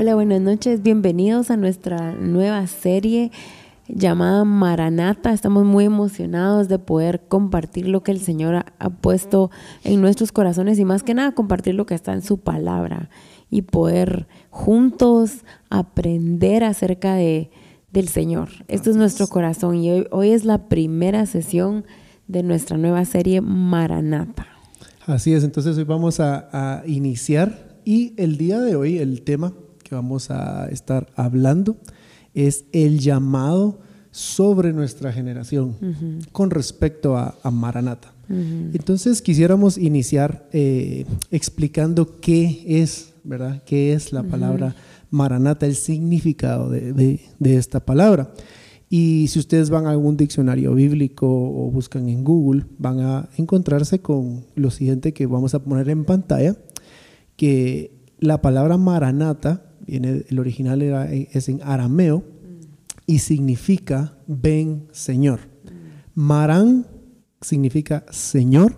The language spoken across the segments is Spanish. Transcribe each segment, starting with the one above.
Hola, buenas noches. Bienvenidos a nuestra nueva serie llamada Maranata. Estamos muy emocionados de poder compartir lo que el Señor ha, puesto en nuestros corazones y más que nada compartir lo que está en su palabra y poder juntos aprender acerca de, del Señor. Esto es nuestro corazón y hoy, hoy es la primera sesión de nuestra nueva serie Maranata. Así es, entonces hoy vamos a, iniciar y el día de hoy el tema que vamos a estar hablando es el llamado sobre nuestra generación con respecto a, Maranata. Entonces quisiéramos iniciar eh, explicando qué es, ¿verdad? ¿Qué es la palabra Maranata, el significado de, esta palabra? Y si ustedes van a algún diccionario bíblico o buscan en Google, van a encontrarse con lo siguiente que vamos a poner en pantalla, que la palabra Maranata, el original era, es en arameo, y significa ven Señor. Marán significa Señor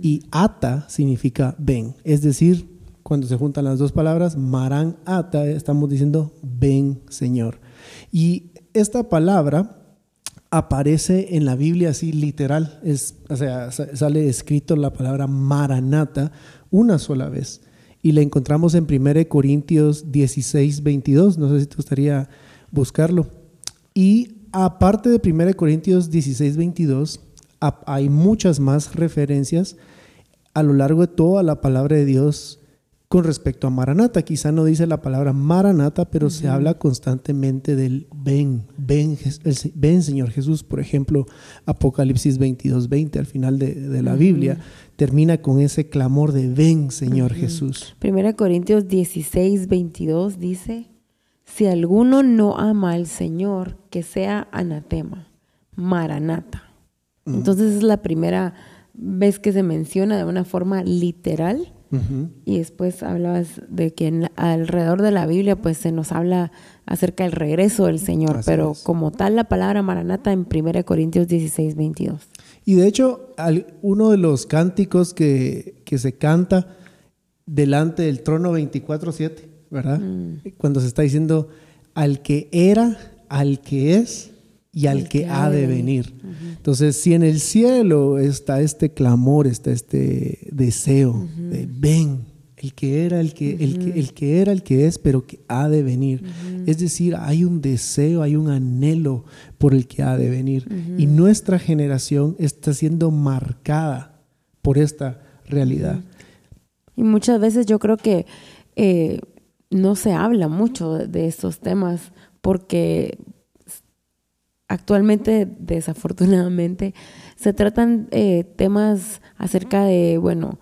y ata significa ven. Es decir, cuando se juntan las dos palabras, Marán ata, estamos diciendo ven Señor. Y esta palabra aparece en la Biblia así literal, es, o sea, sale escrito la palabra Maranata una sola vez. Y la encontramos en 1 Corintios 16, 22. No sé si te gustaría buscarlo. Y aparte de 1 Corintios 16, 22, hay muchas más referencias a lo largo de toda la palabra de Dios con respecto a Maranata. Quizá no dice la palabra Maranata, pero se habla constantemente del ven, ven, ven Señor Jesús. Por ejemplo, Apocalipsis 22, 20, al final de, la Biblia, termina con ese clamor de ven Señor Jesús. 1 Corintios 16, 22 dice, si alguno no ama al Señor, que sea anatema, maranata. Mm. Entonces es la primera vez que se menciona de una forma literal. Y después hablabas de que alrededor de la Biblia pues se nos habla acerca del regreso del Señor, pero como tal la palabra maranata en 1 Corintios 16, 22. Y de hecho, uno de los cánticos que, que se canta delante del trono 24-7 ¿verdad? Mm. Cuando se está diciendo al que era, al que es y al que, ha de venir. Entonces, si en el cielo está este clamor, está este deseo de ven, el que era, el que, el que, el que era, el que es, pero que ha de venir. Es decir, hay un deseo, hay un anhelo por el que ha de venir. Y nuestra generación está siendo marcada por esta realidad. Y muchas veces yo creo que eh, no se habla mucho de estos temas porque actualmente, desafortunadamente, se tratan eh, temas acerca de, bueno,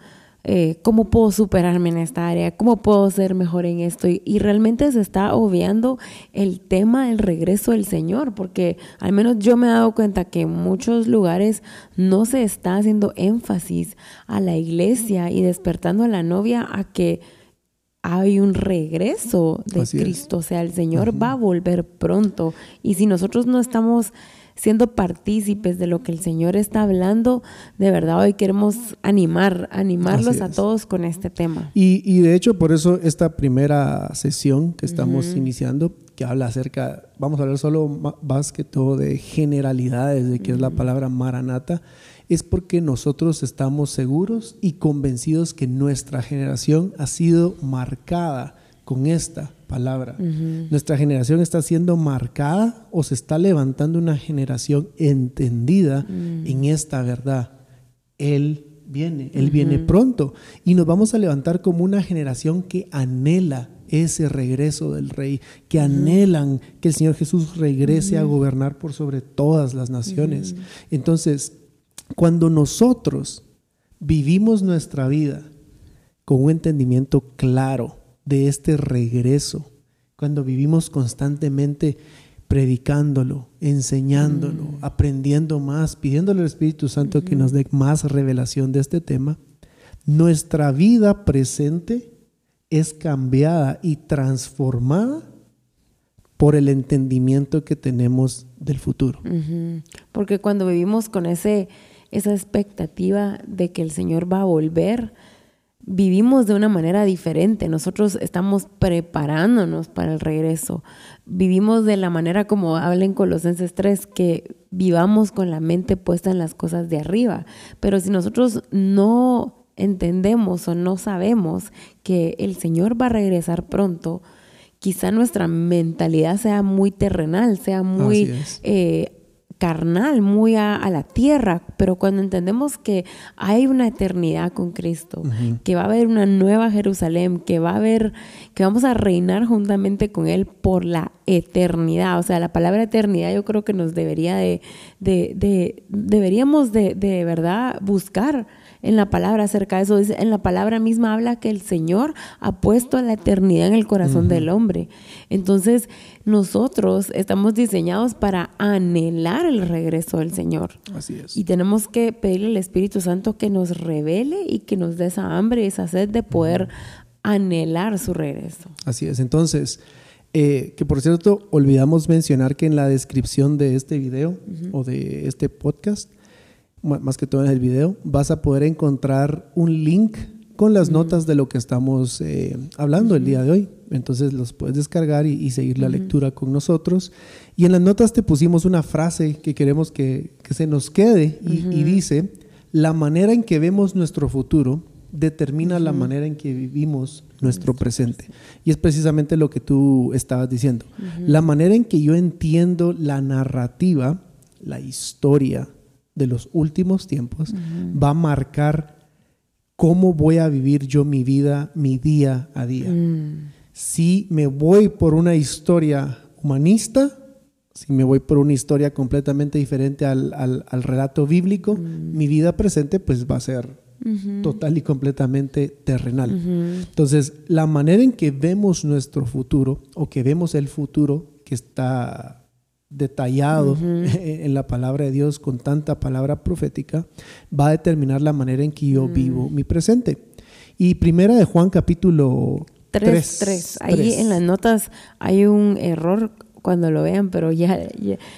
eh, cómo puedo superarme en esta área, cómo puedo ser mejor en esto. Y, y, realmente se está obviando el tema del regreso del Señor, porque al menos yo me he dado cuenta que en muchos lugares no se está haciendo énfasis a la iglesia y despertando a la novia a que hay un regreso de Cristo, o sea, el Señor va a volver pronto. Y si nosotros no estamos siendo partícipes de lo que el Señor está hablando, de verdad hoy queremos animar, animarlos a todos con este tema. Y, de hecho, por eso esta primera sesión que estamos iniciando, que habla acerca, vamos a hablar solo más que todo de generalidades de qué es la palabra maranata es porque nosotros estamos seguros y convencidos que nuestra generación ha sido marcada con esta palabra. Nuestra generación está siendo marcada o se está levantando una generación entendida mm. en esta verdad. Él viene, Él viene pronto y nos vamos a levantar como una generación que anhela ese regreso del rey, que anhelan que el Señor Jesús regrese a gobernar por sobre todas las naciones. Entonces, cuando nosotros vivimos nuestra vida con un entendimiento claro de este regreso, cuando vivimos constantemente predicándolo, enseñándolo, mm. aprendiendo más, pidiéndole al Espíritu Santo que nos dé más revelación de este tema, nuestra vida presente es cambiada y transformada por el entendimiento que tenemos del futuro. Porque cuando vivimos con ese esa expectativa de que el Señor va a volver, vivimos de una manera diferente. Nosotros estamos preparándonos para el regreso. Vivimos de la manera como habla en Colosenses 3, que vivamos con la mente puesta en las cosas de arriba. Pero si nosotros no entendemos o no sabemos que el Señor va a regresar pronto, quizá nuestra mentalidad sea muy terrenal, sea muy eh, carnal, muy a, la tierra, pero cuando entendemos que hay una eternidad con Cristo, que va a haber una nueva Jerusalén, que va a haber, que vamos a reinar juntamente con Él por la eternidad, o sea, la palabra eternidad yo creo que nos debería de, de, de deberíamos de, de verdad buscar en la palabra acerca de eso. Dice, en la palabra misma habla que el Señor ha puesto la eternidad en el corazón del hombre. Entonces, nosotros estamos diseñados para anhelar el regreso del Señor. Así es. Y tenemos que pedirle al Espíritu Santo que nos revele y que nos dé esa hambre y esa sed de poder anhelar su regreso. Así es. Entonces, eh, que por cierto, olvidamos mencionar que en la descripción de este video o de este podcast más que todo en el video, vas a poder encontrar un link con las notas de lo que estamos eh, hablando el día de hoy. Entonces los puedes descargar y, seguir la lectura con nosotros. Y en las notas te pusimos una frase que queremos que, se nos quede y, dice, la manera en que vemos nuestro futuro determina la manera en que vivimos nuestro presente. Y es precisamente lo que tú estabas diciendo. La manera en que yo entiendo la narrativa, la historia, de los últimos tiempos va a marcar cómo voy a vivir yo mi vida, mi día a día. Mm. Si me voy por una historia humanista, si me voy por una historia completamente diferente al, relato bíblico, mm. mi vida presente pues va a ser total y completamente terrenal. Entonces, la manera en que vemos nuestro futuro o que vemos el futuro que está detallado en la palabra de Dios con tanta palabra profética, va a determinar la manera en que yo mm. vivo mi presente. Y primera de Juan capítulo 3. 3, Ahí en las notas hay un error cuando lo vean, pero ya,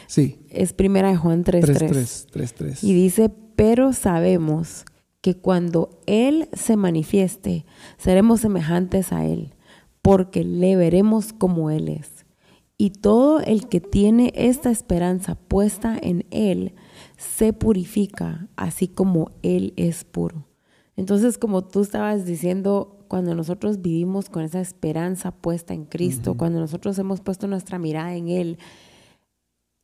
sí. es primera de Juan 3, 3, Y dice, pero sabemos que cuando Él se manifieste, seremos semejantes a Él, porque le veremos como Él es. Y todo el que tiene esta esperanza puesta en Él se purifica, así como Él es puro. Entonces, como tú estabas diciendo, cuando nosotros vivimos con esa esperanza puesta en Cristo, cuando nosotros hemos puesto nuestra mirada en Él,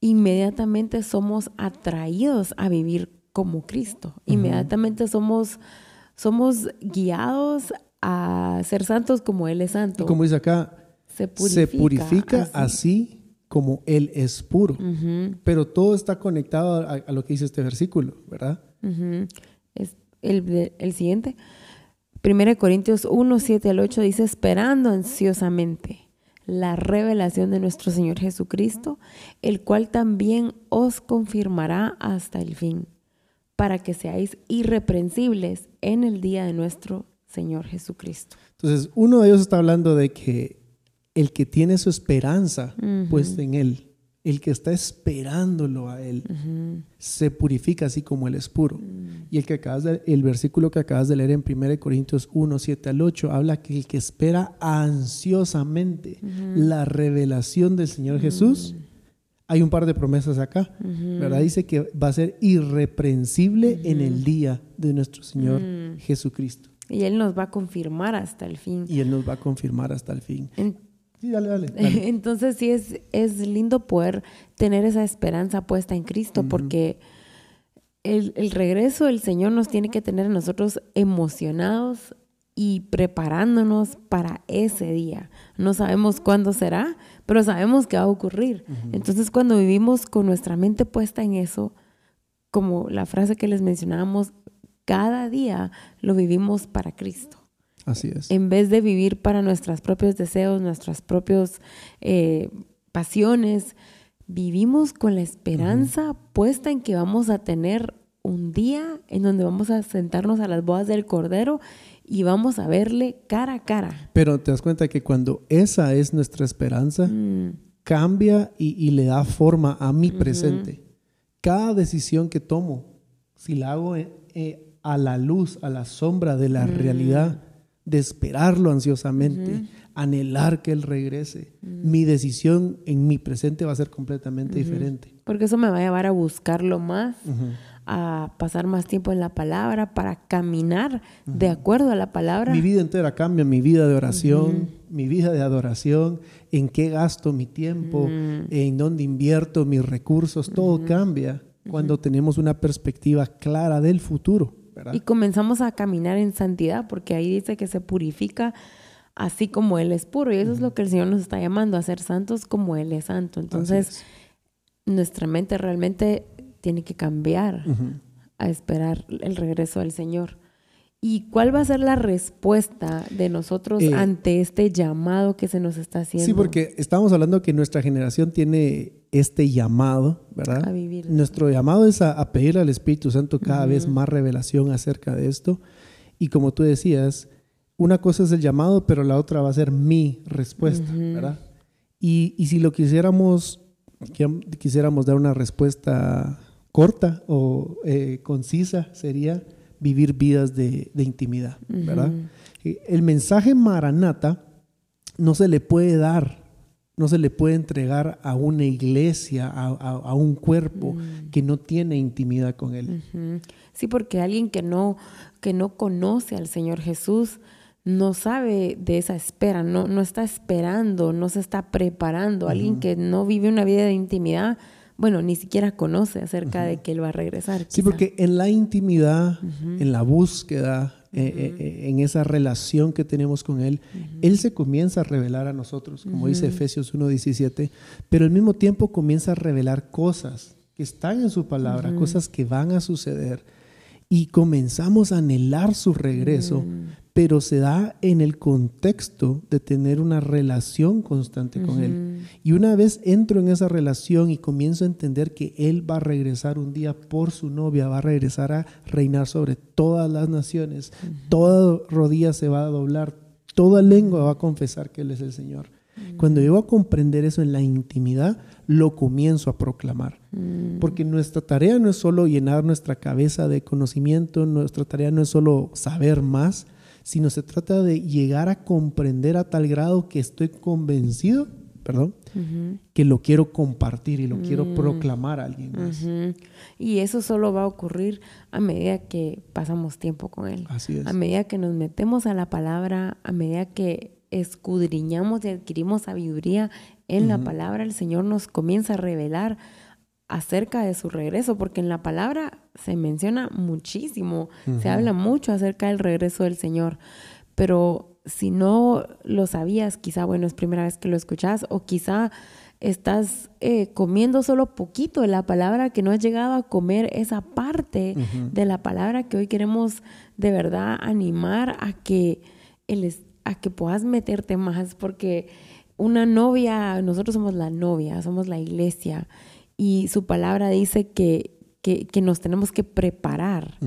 inmediatamente somos atraídos a vivir como Cristo. Inmediatamente somos, somos guiados a ser santos como Él es santo. como dice acá, se purifica, así. como Él es puro. Pero todo está conectado a, lo que dice este versículo, ¿verdad? es el, el, siguiente. 1 Corintios 1, 7 al 8 dice, esperando ansiosamente la revelación de nuestro Señor Jesucristo, el cual también os confirmará hasta el fin, para que seáis irreprensibles en el día de nuestro Señor Jesucristo. Entonces, uno de ellos está hablando de que el que tiene su esperanza puesta en Él, el que está esperándolo a Él, se purifica así como Él es puro. Mm. Y el, que acabas de, el versículo que acabas de leer en 1 Corintios 1, 7 al 8, habla que el que espera ansiosamente la revelación del Señor Jesús, hay un par de promesas acá, ¿verdad? Dice que va a ser irreprensible en el día de nuestro Señor mm. Jesucristo. Y Él nos va a confirmar hasta el fin. Y Él nos va a confirmar hasta el fin. Entonces sí es, es lindo poder tener esa esperanza puesta en Cristo porque el, el, regreso del Señor nos tiene que tener a nosotros emocionados y preparándonos para ese día. No sabemos cuándo será, pero sabemos que va a ocurrir. Entonces cuando vivimos con nuestra mente puesta en eso, como la frase que les mencionábamos, cada día lo vivimos para Cristo. Así es. En vez de vivir para nuestros propios deseos, nuestras propias eh, pasiones, vivimos con la esperanza puesta en que vamos a tener un día en donde vamos a sentarnos a las bodas del Cordero y vamos a verle cara a cara. Pero te das cuenta que cuando esa es nuestra esperanza, mm. cambia y, le da forma a mi presente. Cada decisión que tomo, si la hago eh, a la luz, a la sombra de la mm. realidad, de esperarlo ansiosamente, anhelar que Él regrese. Mi decisión en mi presente va a ser completamente diferente. Porque eso me va a llevar a buscarlo más, a pasar más tiempo en la palabra, para caminar de acuerdo a la palabra. Mi vida entera cambia, mi vida de oración, mi vida de adoración, en qué gasto mi tiempo, en dónde invierto mis recursos, todo cambia cuando tenemos una perspectiva clara del futuro. Y comenzamos a caminar en santidad, porque ahí dice que se purifica así como Él es puro. Y eso es lo que el Señor nos está llamando, a ser santos como Él es santo. Entonces, nuestra mente realmente tiene que cambiar a esperar el regreso del Señor. ¿Y cuál va a ser la respuesta de nosotros eh, ante este llamado que se nos está haciendo? Sí, porque estamos hablando que nuestra generación tiene este llamado, ¿verdad? A vivir. Nuestro llamado es a, pedir al Espíritu Santo cada vez más revelación acerca de esto. Y como tú decías, una cosa es el llamado, pero la otra va a ser mi respuesta, ¿verdad? Y, y, si lo quisiéramos, quisiéramos dar una respuesta corta o eh, concisa, sería vivir vidas de, intimidad, ¿verdad? El mensaje maranata no se le puede dar, no se le puede entregar a una iglesia, a, un cuerpo mm. que no tiene intimidad con él. Sí, porque alguien que no, que no conoce al Señor Jesús, no sabe de esa espera, no, no está esperando, no se está preparando. Alguien que no vive una vida de intimidad, bueno, ni siquiera conoce acerca de que él va a regresar. Sí, porque en la intimidad, en la búsqueda, eh, eh, eh, en esa relación que tenemos con Él, Él se comienza a revelar a nosotros, como dice Efesios 1.17, pero al mismo tiempo comienza a revelar cosas que están en su palabra, cosas que van a suceder, y comenzamos a anhelar su regreso, pero se da en el contexto de tener una relación constante con Él. Y una vez entro en esa relación y comienzo a entender que Él va a regresar un día por su novia, va a regresar a reinar sobre todas las naciones, toda rodilla se va a doblar, toda lengua va a confesar que Él es el Señor. Cuando yo a comprender eso en la intimidad, lo comienzo a proclamar. Porque nuestra tarea no es solo llenar nuestra cabeza de conocimiento, nuestra tarea no es solo saber más, sino se trata de llegar a comprender a tal grado que estoy convencido, perdón, que lo quiero compartir y lo quiero mm. proclamar a alguien más. Y eso solo va a ocurrir a medida que pasamos tiempo con Él. Así es. A medida que nos metemos a la palabra, a medida que escudriñamos y adquirimos sabiduría en la palabra, el Señor nos comienza a revelar acerca de su regreso, porque en la palabra se menciona muchísimo, se habla mucho acerca del regreso del Señor, pero si no lo sabías, quizá, bueno, es primera vez que lo escuchas, o quizá estás eh, comiendo solo poquito de la palabra, que no has llegado a comer esa parte de la palabra que hoy queremos de verdad animar a que, el, a que puedas meterte más, porque una novia, nosotros somos la novia, somos la iglesia, y su palabra dice que, que, nos tenemos que preparar.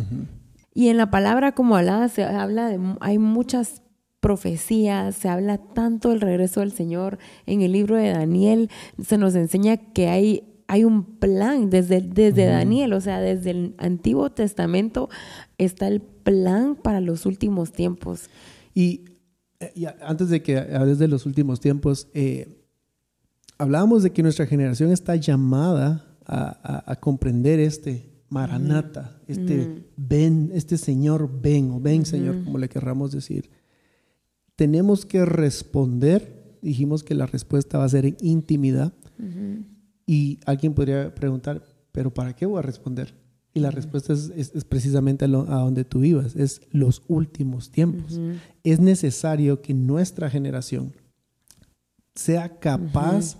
Y en la palabra, como hablaba, se habla de, hay muchas profecías, se habla tanto del regreso del Señor. En el libro de Daniel se nos enseña que hay, hay un plan desde, desde Daniel, o sea, desde el Antiguo Testamento está el plan para los últimos tiempos. Y, eh, antes de que hables de los últimos tiempos, eh, hablábamos de que nuestra generación está llamada a, comprender este Maranata, este ven, este Señor ven o ven Señor, como le querramos decir. Tenemos que responder, dijimos que la respuesta va a ser en intimidad. Y alguien podría preguntar, ¿pero para qué voy a responder? Y la respuesta es, precisamente a, donde tú ibas, es los últimos tiempos. Es necesario que nuestra generación sea capaz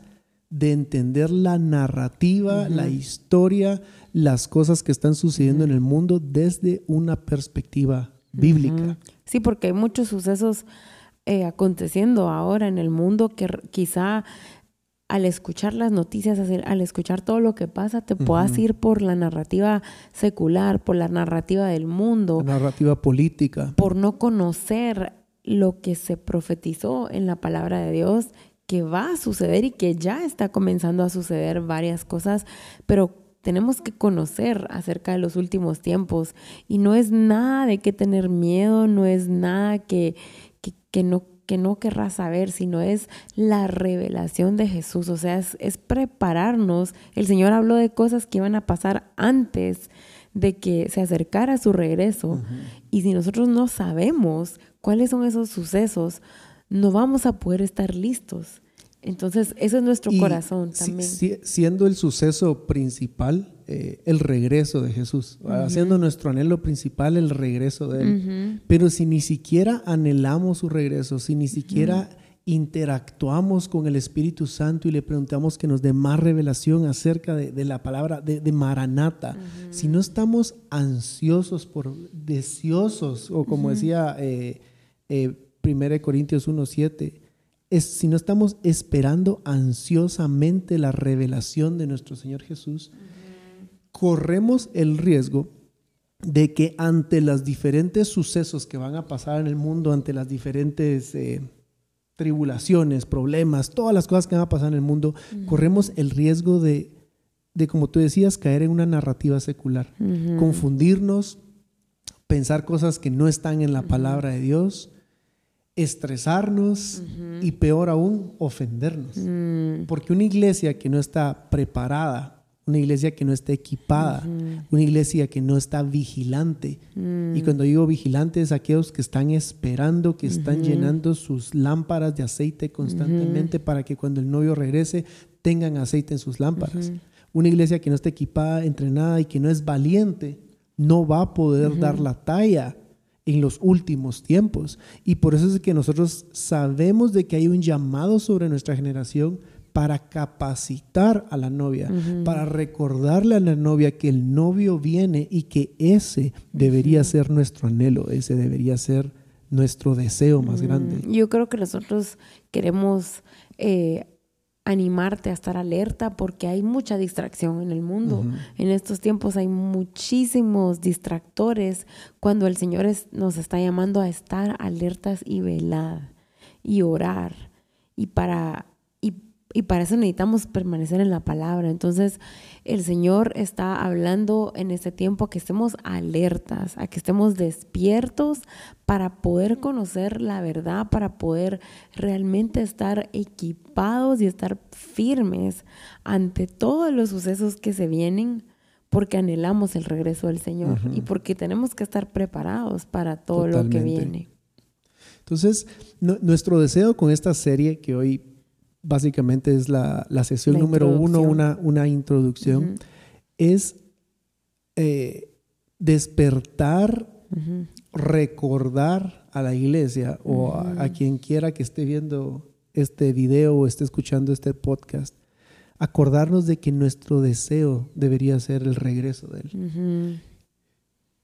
de entender la narrativa, la historia, las cosas que están sucediendo en el mundo desde una perspectiva bíblica. Sí, porque hay muchos sucesos eh, aconteciendo ahora en el mundo que quizá al escuchar las noticias, al escuchar todo lo que pasa, te puedas ir por la narrativa secular, por la narrativa del mundo. La narrativa política. Por no conocer lo que se profetizó en la palabra de Dios que va a suceder y que ya está comenzando a suceder varias cosas, pero tenemos que conocer acerca de los últimos tiempos y no es nada de qué tener miedo, no es nada que, que, no que no querrás saber, sino es la revelación de Jesús, o sea, es, prepararnos. El Señor habló de cosas que iban a pasar antes de que se acercara su regreso. Y si nosotros no sabemos cuáles son esos sucesos, no vamos a poder estar listos. Entonces, eso es nuestro corazón también. siendo el suceso principal, eh, el regreso de Jesús, haciendo nuestro anhelo principal el regreso de Él. Pero si ni siquiera anhelamos su regreso, si ni siquiera interactuamos con el Espíritu Santo y le preguntamos que nos dé más revelación acerca de, la palabra de, Maranata, si no estamos ansiosos, por deseosos, o como decía eh, eh, 1 Corintios 1.7, es, si no estamos esperando ansiosamente la revelación de nuestro Señor Jesús, corremos el riesgo de que ante los diferentes sucesos que van a pasar en el mundo, ante las diferentes eh, tribulaciones, problemas, todas las cosas que van a pasar en el mundo, corremos el riesgo de, de, como tú decías, caer en una narrativa secular, confundirnos, pensar cosas que no están en la palabra de Dios estresarnos y peor aún, ofendernos. Mm. Porque una iglesia que no está preparada, una iglesia que no está equipada, una iglesia que no está vigilante. Y cuando digo vigilante es aquellos que están esperando, que están llenando sus lámparas de aceite constantemente para que cuando el novio regrese tengan aceite en sus lámparas. Una iglesia que no está equipada, entrenada y que no es valiente, no va a poder dar la talla en los últimos tiempos. Y por eso es que nosotros sabemos de que hay un llamado sobre nuestra generación para capacitar a la novia, para recordarle a la novia que el novio viene y que ese debería ser nuestro anhelo, ese debería ser nuestro deseo más grande. Yo creo que nosotros queremos eh, animarte a estar alerta porque hay mucha distracción en el mundo. En estos tiempos hay muchísimos distractores cuando el Señor nos está llamando a estar alertas y velar y orar. Y para y para eso necesitamos permanecer en la palabra. Entonces, el Señor está hablando en este tiempo que estemos alertas, a que estemos despiertos para poder conocer la verdad, para poder realmente estar equipados y estar firmes ante todos los sucesos que se vienen porque anhelamos el regreso del Señor y porque tenemos que estar preparados para todo lo que viene. Entonces, nuestro deseo con esta serie que hoy básicamente es la, sesión número uno, una, una introducción, es eh, despertar, recordar a la iglesia o a, quien quiera que esté viendo este video o esté escuchando este podcast, acordarnos de que nuestro deseo debería ser el regreso de Él.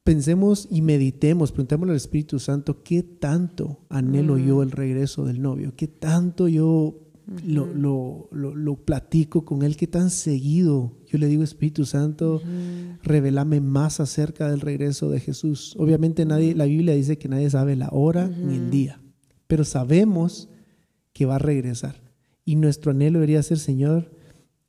Pensemos y meditemos, preguntémosle al Espíritu Santo, ¿qué tanto anhelo yo el regreso del novio? ¿Qué tanto yo lo, lo, platico con él, que tan seguido. Yo le digo, Espíritu Santo, revelame más acerca del regreso de Jesús. Obviamente nadie, la Biblia dice que nadie sabe la hora ni el día, pero sabemos que va a regresar. Y nuestro anhelo debería ser, Señor,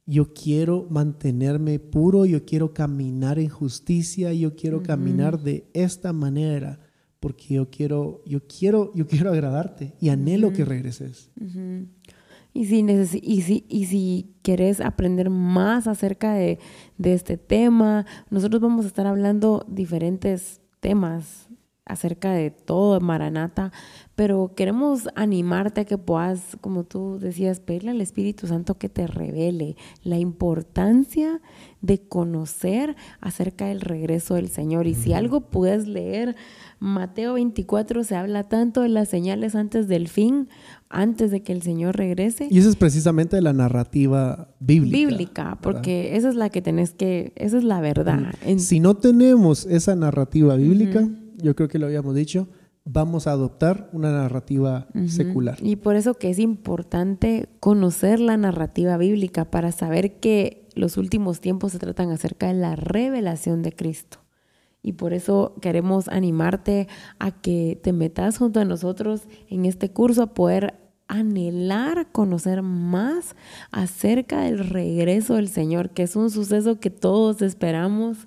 yo quiero mantenerme puro, yo quiero caminar en justicia, yo quiero caminar de esta manera, porque yo quiero, yo quiero, yo quiero agradarte y anhelo que regreses. Y si, y si, y si quieres aprender más acerca de, este tema, nosotros vamos a estar hablando diferentes temas acerca de todo Maranata, pero queremos animarte a que puedas, como tú decías, pedirle al Espíritu Santo que te revele la importancia de conocer acerca del regreso del Señor. Y si algo puedes leer, Mateo 24 se habla tanto de las señales antes del fin, antes de que el Señor regrese. Y eso es precisamente la narrativa bíblica. Bíblica, porque esa es la que tenés que, esa es la verdad. Si no tenemos esa narrativa bíblica, yo creo que lo habíamos dicho, vamos a adoptar una narrativa secular. Y por eso que es importante conocer la narrativa bíblica para saber que los últimos tiempos se tratan acerca de la revelación de Cristo. Y por eso queremos animarte a que te metas junto a nosotros en este curso a poder anhelar conocer más acerca del regreso del Señor, que es un suceso que todos esperamos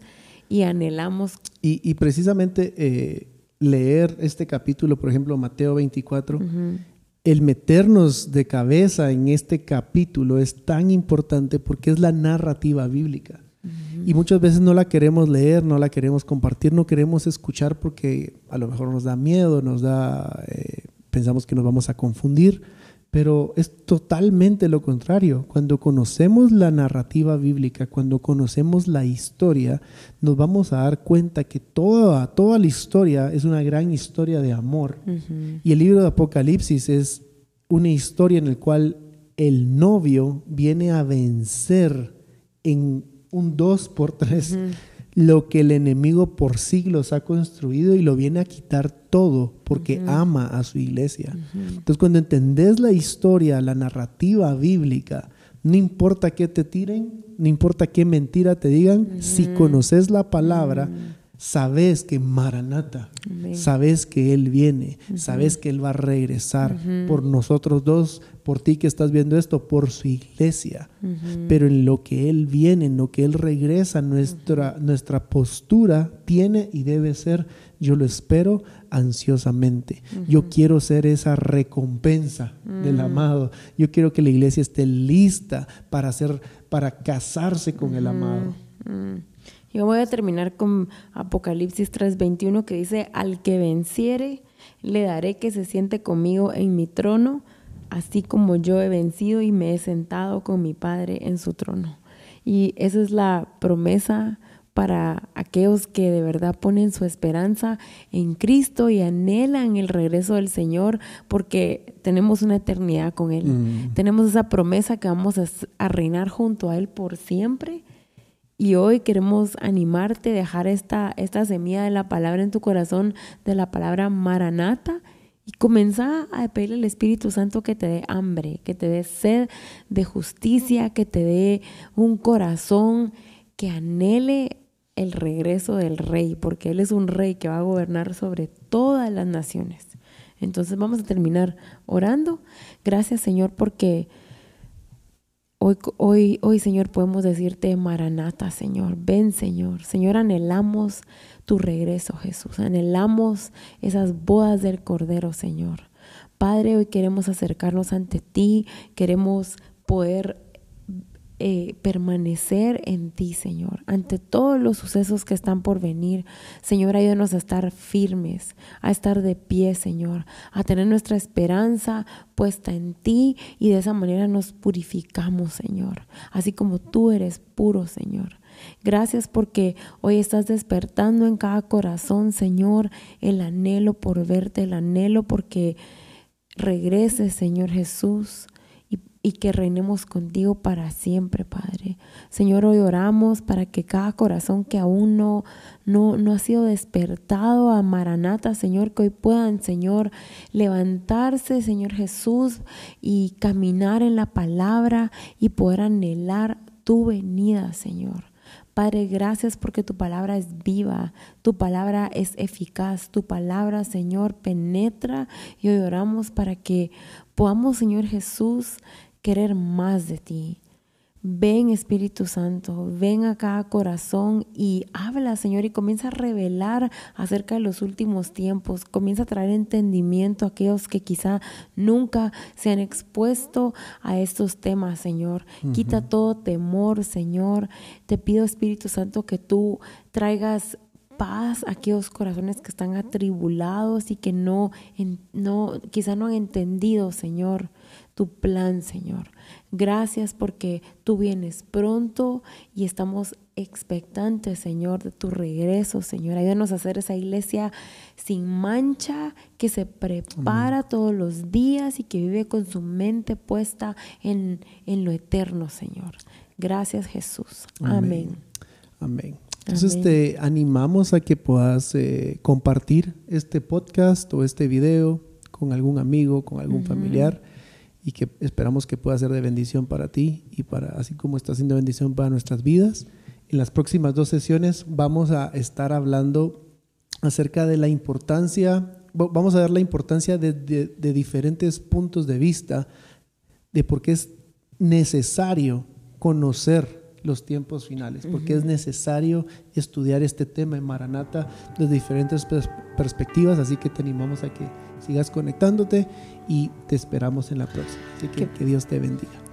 y anhelamos. Y, precisamente eh, leer este capítulo, por ejemplo, Mateo 24, el meternos de cabeza en este capítulo es tan importante porque es la narrativa bíblica. Y muchas veces no la queremos leer, no la queremos compartir, no queremos escuchar porque a lo mejor nos da miedo, nos da, eh, pensamos que nos vamos a confundir, pero es totalmente lo contrario. Cuando conocemos la narrativa bíblica, cuando conocemos la historia, nos vamos a dar cuenta que toda, toda la historia es una gran historia de amor. Y el libro de Apocalipsis es una historia en la cual el novio viene a vencer en un 2 por 3 lo que el enemigo por siglos ha construido y lo viene a quitar todo porque ama a su iglesia. Entonces cuando entendés la historia, la narrativa bíblica, no importa qué te tiren, no importa qué mentira te digan, si conoces la palabra, sabes que Maranata, sabes que Él viene, sabes que Él va a regresar por nosotros dos, por ti que estás viendo esto, por su iglesia. Pero en lo que Él viene, en lo que Él regresa, nuestra, nuestra postura tiene y debe ser, yo lo espero ansiosamente. Yo quiero ser esa recompensa del amado. Yo quiero que la iglesia esté lista para, hacer, para casarse con el amado. Yo voy a terminar con Apocalipsis 3:21 que dice, al que venciere, le daré que se siente conmigo en mi trono, así como yo he vencido y me he sentado con mi Padre en su trono. Y esa es la promesa para aquellos que de verdad ponen su esperanza en Cristo y anhelan el regreso del Señor porque tenemos una eternidad con Él. Mm. Tenemos esa promesa que vamos a reinar junto a Él por siempre y hoy queremos animarte, dejar esta, esta semilla de la palabra en tu corazón, de la palabra maranata, y comenzar a pedirle al Espíritu Santo que te dé hambre, que te dé sed de justicia, que te dé un corazón que anhele el regreso del rey, porque Él es un rey que va a gobernar sobre todas las naciones. Entonces vamos a terminar orando. Gracias Señor porque Hoy, hoy, hoy, Señor, podemos decirte, Maranata, Señor, ven, Señor. Señor, anhelamos tu regreso, Jesús. Anhelamos esas bodas del Cordero, Señor. Padre, hoy queremos acercarnos ante ti, queremos poder eh, permanecer en ti, Señor, ante todos los sucesos que están por venir. Señor, ayúdanos a estar firmes, a estar de pie, Señor, a tener nuestra esperanza puesta en ti y de esa manera nos purificamos, Señor, así como tú eres puro, Señor. Gracias porque hoy estás despertando en cada corazón, Señor, el anhelo por verte, el anhelo porque regreses, Señor Jesús y que reinemos contigo para siempre, Padre. Señor, hoy oramos para que cada corazón que aún no, no, ha sido despertado a Maranata, Señor, que hoy puedan, Señor, levantarse, Señor Jesús, y caminar en la palabra y poder anhelar tu venida, Señor. Padre, gracias porque tu palabra es viva, tu palabra es eficaz, tu palabra, Señor, penetra y hoy oramos para que podamos, Señor Jesús, querer más de ti. Ven Espíritu Santo, ven a cada corazón y habla Señor y comienza a revelar acerca de los últimos tiempos, comienza a traer entendimiento a aquellos que quizá nunca se han expuesto a estos temas Señor. Quita todo temor Señor. Te pido Espíritu Santo que tú traigas paz a aquellos corazones que están atribulados y que no, no quizá no han entendido Señor tu plan, Señor. Gracias porque tú vienes pronto y estamos expectantes, Señor, de tu regreso, Señor. Ayúdanos a hacer esa iglesia sin mancha, que se prepara todos los días y que vive con su mente puesta en, en lo eterno, Señor. Gracias, Jesús. Amén. Amén. Entonces te animamos a que puedas eh, compartir este podcast o este video con algún amigo, con algún familiar y que esperamos que pueda ser de bendición para ti y para así como está siendo bendición para nuestras vidas. En las próximas dos sesiones vamos a estar hablando acerca de la importancia, vamos a ver la importancia de, de diferentes puntos de vista de por qué es necesario conocer los tiempos finales, porque es necesario estudiar este tema en Maranata desde diferentes perspectivas, así que te animamos a que sigas conectándote y te esperamos en la próxima. Así que que Dios te bendiga.